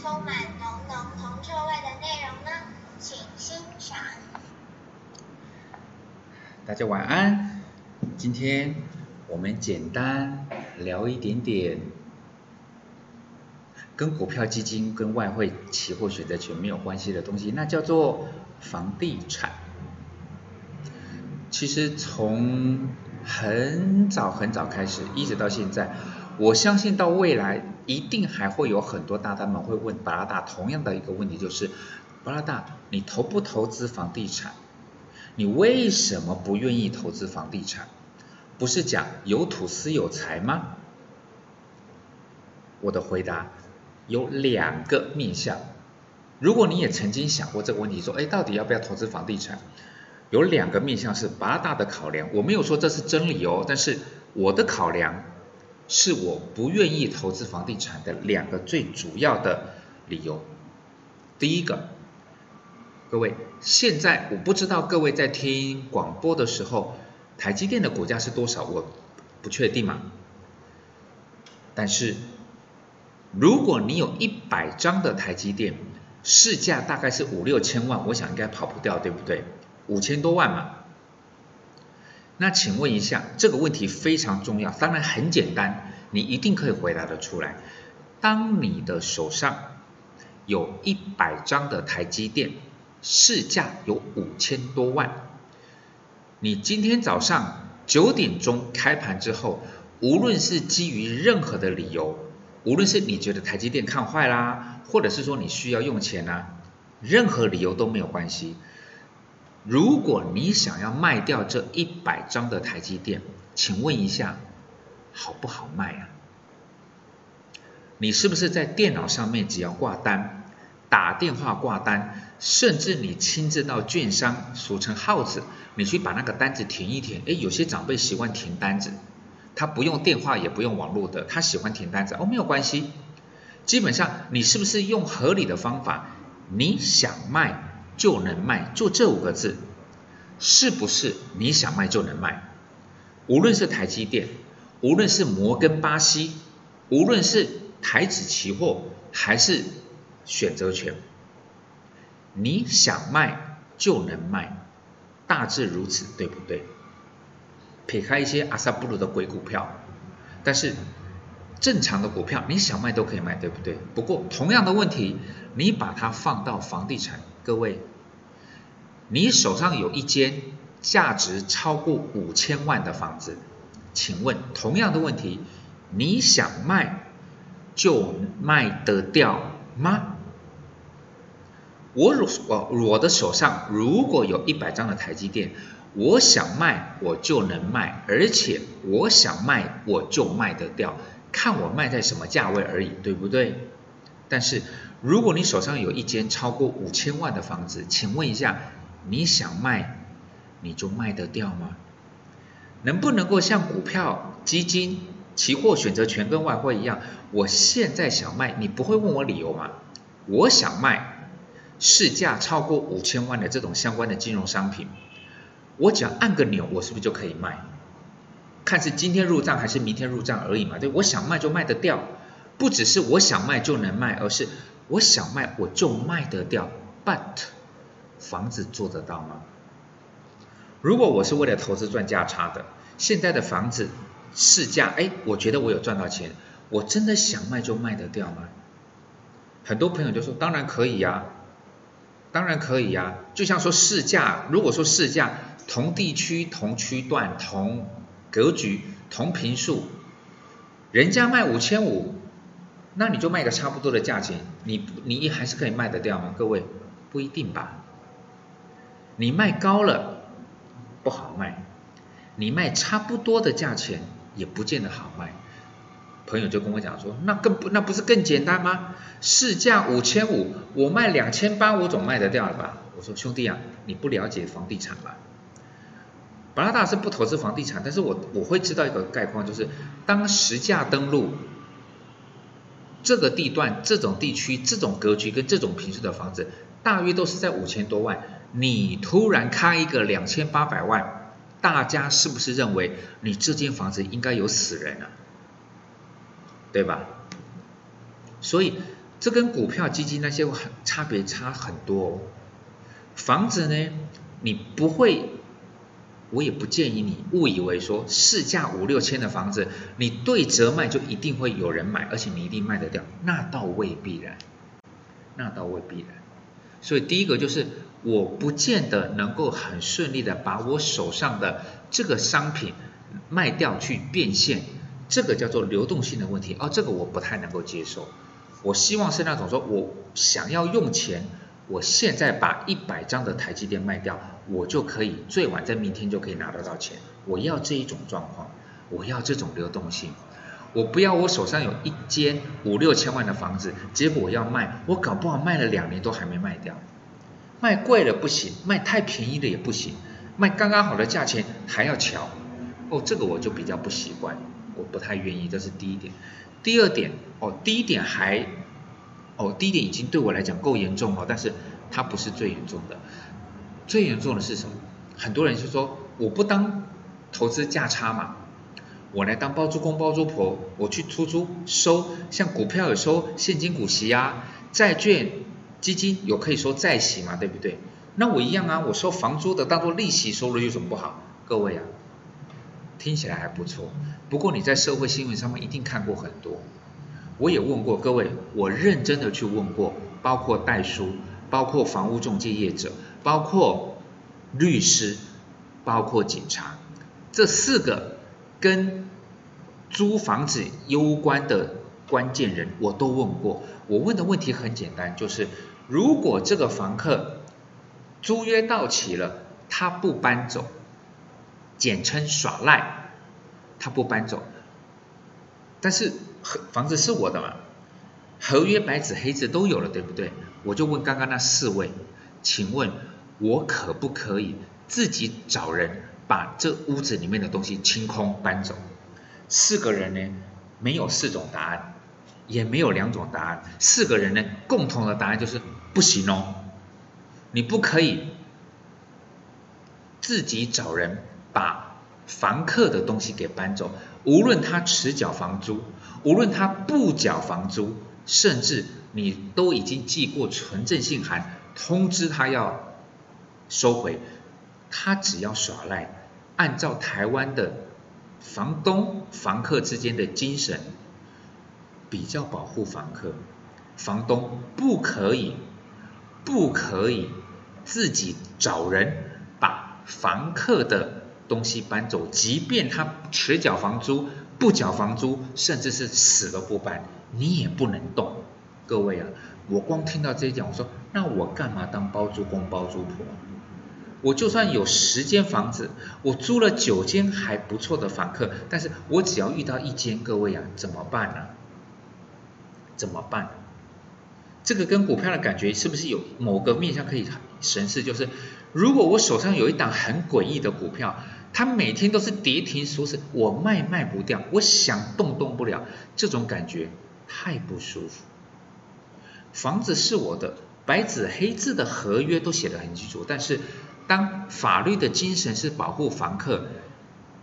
充满浓浓铜臭味的内容呢请欣赏。大家晚安今天我们简单聊一点点跟股票基金跟外汇期货选择权没有关系的东西那叫做房地产。其实从很早很早开始一直到现在我相信到未来一定还会有很多大单们会问巴拉达同样的一个问题，就是巴拉达，你投不投资房地产？你为什么不愿意投资房地产？不是讲有土司有财吗？我的回答有两个面向。如果你也曾经想过这个问题，说，哎，到底要不要投资房地产？有两个面向是八大的考量。我没有说这是真理哦，但是我的考量是我不愿意投资房地产的两个最主要的理由。第一个。各位，现在我不知道各位在听广播的时候，台积电的股价是多少，我不确定嘛。但是，如果你有一百张的台积电，市价大概是五六千万，我想应该跑不掉，对不对？五千多万嘛。那请问一下，这个问题非常重要，当然很简单，你一定可以回答得出来。当你的手上有一百张的台积电，市价有五千多万，你今天早上九点钟开盘之后，无论是基于任何的理由，无论是你觉得台积电看坏啦，或者是说你需要用钱啊，任何理由都没有关系。如果你想要卖掉这一百张的台积电，请问一下，好不好卖啊？你是不是在电脑上面只要挂单？打电话挂单，甚至你亲自到券商，俗称号子，你去把那个单子填一填。哎，有些长辈习惯填单子，他不用电话也不用网络的，他喜欢填单子。哦，没有关系。基本上你是不是用合理的方法，你想卖就能卖，就这五个字，是不是你想卖就能卖？无论是台积电，无论是摩根巴西，无论是台指期货，还是。选择权，你想卖就能卖，大致如此，对不对？撇开一些阿萨布鲁的鬼股票，但是正常的股票你想卖都可以卖，对不对？不过同样的问题，你把它放到房地产，各位，你手上有一间价值超过五千万的房子，请问同样的问题，你想卖就卖得掉吗？我如我我的手上如果有一百张的台积电，我想卖我就能卖，而且我想卖我就卖得掉，看我卖在什么价位而已，对不对？但是如果你手上有一间超过五千万的房子，请问一下，你想卖你就卖得掉吗？能不能够像股票、基金、期货、选择权跟外汇一样，我现在想卖，你不会问我理由吗？我想卖。市价超过五千万的这种相关的金融商品，我只要按个钮，我是不是就可以卖？看是今天入账还是明天入账而已嘛？对，我想卖就卖得掉，不只是我想卖就能卖，而是我想卖我就卖得掉。But 房子做得到吗？如果我是为了投资赚价差的，现在的房子市价，哎，我觉得我有赚到钱，我真的想卖就卖得掉吗？很多朋友就说，当然可以呀。当然可以呀，就像说市价，如果说市价同地区、同区段、同格局、同平数，人家卖五千五，那你就卖个差不多的价钱，你你还是可以卖得掉吗？各位不一定吧，你卖高了不好卖，你卖差不多的价钱也不见得好卖。朋友就跟我讲说，那更不那不是更简单吗？市价五千五，我卖两千八，我总卖得掉了吧？我说兄弟啊，你不了解房地产吧？巴拉达是不投资房地产，但是我我会知道一个概况，就是当实价登录这个地段、这种地区、这种格局跟这种平数的房子，大约都是在五千多万。你突然开一个两千八百万，大家是不是认为你这间房子应该有死人啊？对吧？所以这跟股票、基金那些很差别差很多。房子呢，你不会我也不建议你误以为说市价五六千的房子，你对折卖就一定会有人买，而且你一定卖得掉，那倒未必然，那倒未必然。所以第一个就是我不见得能够很顺利的把我手上的这个商品卖掉去变现，这个叫做流动性的问题，哦，这个我不太能够接受。我希望是那种说，我想要用钱，我现在把一百张的台积电卖掉，我就可以最晚在明天就可以拿得到钱。我要这一种状况，我要这种流动性。我不要我手上有一间五六千万的房子，结果我要卖，我搞不好卖了两年都还没卖掉。卖贵了不行，卖太便宜了也不行，卖刚刚好的价钱还要瞧。哦，这个我就比较不习惯，我不太愿意，这是第一点。第二点哦，第一点还哦，第一点已经对我来讲够严重了，但是它不是最严重的。最严重的是什么？很多人就说我不当投资价差嘛，我来当包租公包租婆，我去出租收，像股票有收现金股息啊，债券基金有可以收债息嘛，对不对？那我一样啊，我收房租的当做利息收入有什么不好？各位啊。听起来还不错，不过你在社会新闻上面一定看过很多。我也问过各位，我认真的去问过，包括代书，包括房屋中介业者，包括律师，包括警察，这四个跟租房子攸关的关键人，我都问过。我问的问题很简单，就是如果这个房客租约到期了，他不搬走。简称耍赖，他不搬走，但是房子是我的嘛，合约白纸黑字都有了，对不对？我就问刚刚那四位，请问我可不可以自己找人把这屋子里面的东西清空搬走？四个人呢，没有四种答案，也没有两种答案，四个人呢，共同的答案就是不行哦，你不可以自己找人。把房客的东西给搬走，无论他迟缴房租，无论他不缴房租，甚至你都已经寄过存证信函通知他要收回，他只要耍赖，按照台湾的房东房客之间的精神，比较保护房客，房东不可以不可以自己找人把房客的。东西搬走，即便他迟缴房租、不缴房租，甚至是死都不搬，你也不能动。各位啊，我光听到这一讲，我说那我干嘛当包租公包租婆？我就算有十间房子，我租了九间还不错的房客，但是我只要遇到一间，各位啊，怎么办呢？怎么办？这个跟股票的感觉是不是有某个面向可以审视？就是如果我手上有一档很诡异的股票。它每天都是跌停锁死，我卖卖不掉，我想动动不了，这种感觉太不舒服。房子是我的，白纸黑字的合约都写得很清楚，但是当法律的精神是保护房客，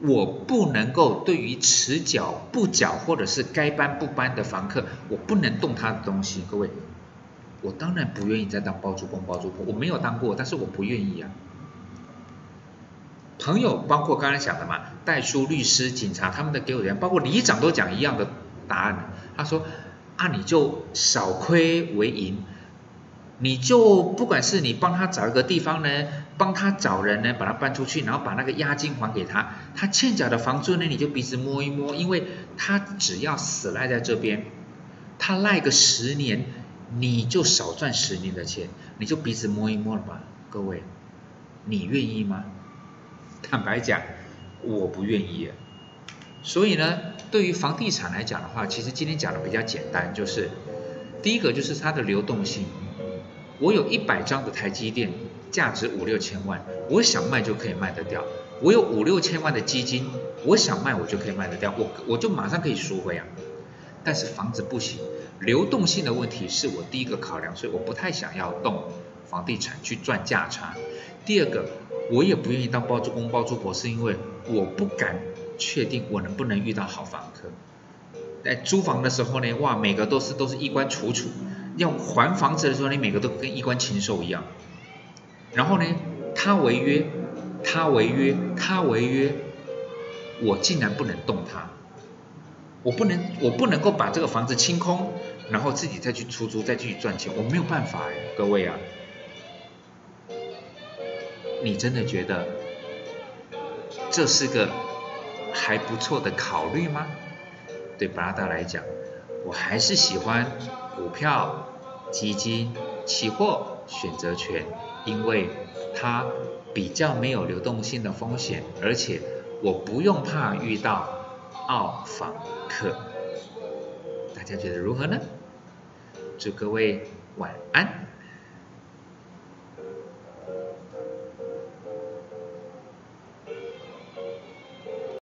我不能够对于迟缴不缴或者是该搬不搬的房客，我不能动他的东西。各位，我当然不愿意再当包租公包租婆，我没有当过，但是我不愿意啊。朋友包括刚才讲的嘛，代书、律师、警察，他们的给我人，包括里长都讲一样的答案。他说啊，你就少亏为盈，你就不管是你帮他找一个地方呢，帮他找人呢，把他搬出去，然后把那个押金还给他，他欠缴的房租呢，你就鼻子摸一摸，因为他只要死赖在这边，他赖个十年，你就少赚十年的钱，你就鼻子摸一摸了吧，各位，你愿意吗？坦白讲，我不愿意。所以呢，对于房地产来讲的话，其实今天讲的比较简单，就是第一个就是它的流动性。我有一百张的台积电，价值五六千万，我想卖就可以卖得掉。我有五六千万的基金，我想卖我就可以卖得掉，我我就马上可以赎回啊。但是房子不行，流动性的问题是我第一个考量，所以我不太想要动房地产去赚价差。第二个。我也不愿意当包租公包租婆，是因为我不敢确定我能不能遇到好房客。在租房的时候呢，哇，每个都是都是衣冠楚楚；要还房子的时候，你每个都跟衣冠禽兽一样。然后呢，他违约，他违约，他违约，我竟然不能动他，我不能，我不能够把这个房子清空，然后自己再去出租，再去赚钱，我没有办法哎，各位啊，你真的觉得这是个还不错的考虑吗？对巴拉达来讲，我还是喜欢股票、基金、期货、选择权，因为它比较没有流动性的风险，而且我不用怕遇到澳访客。大家觉得如何呢？祝各位晚安。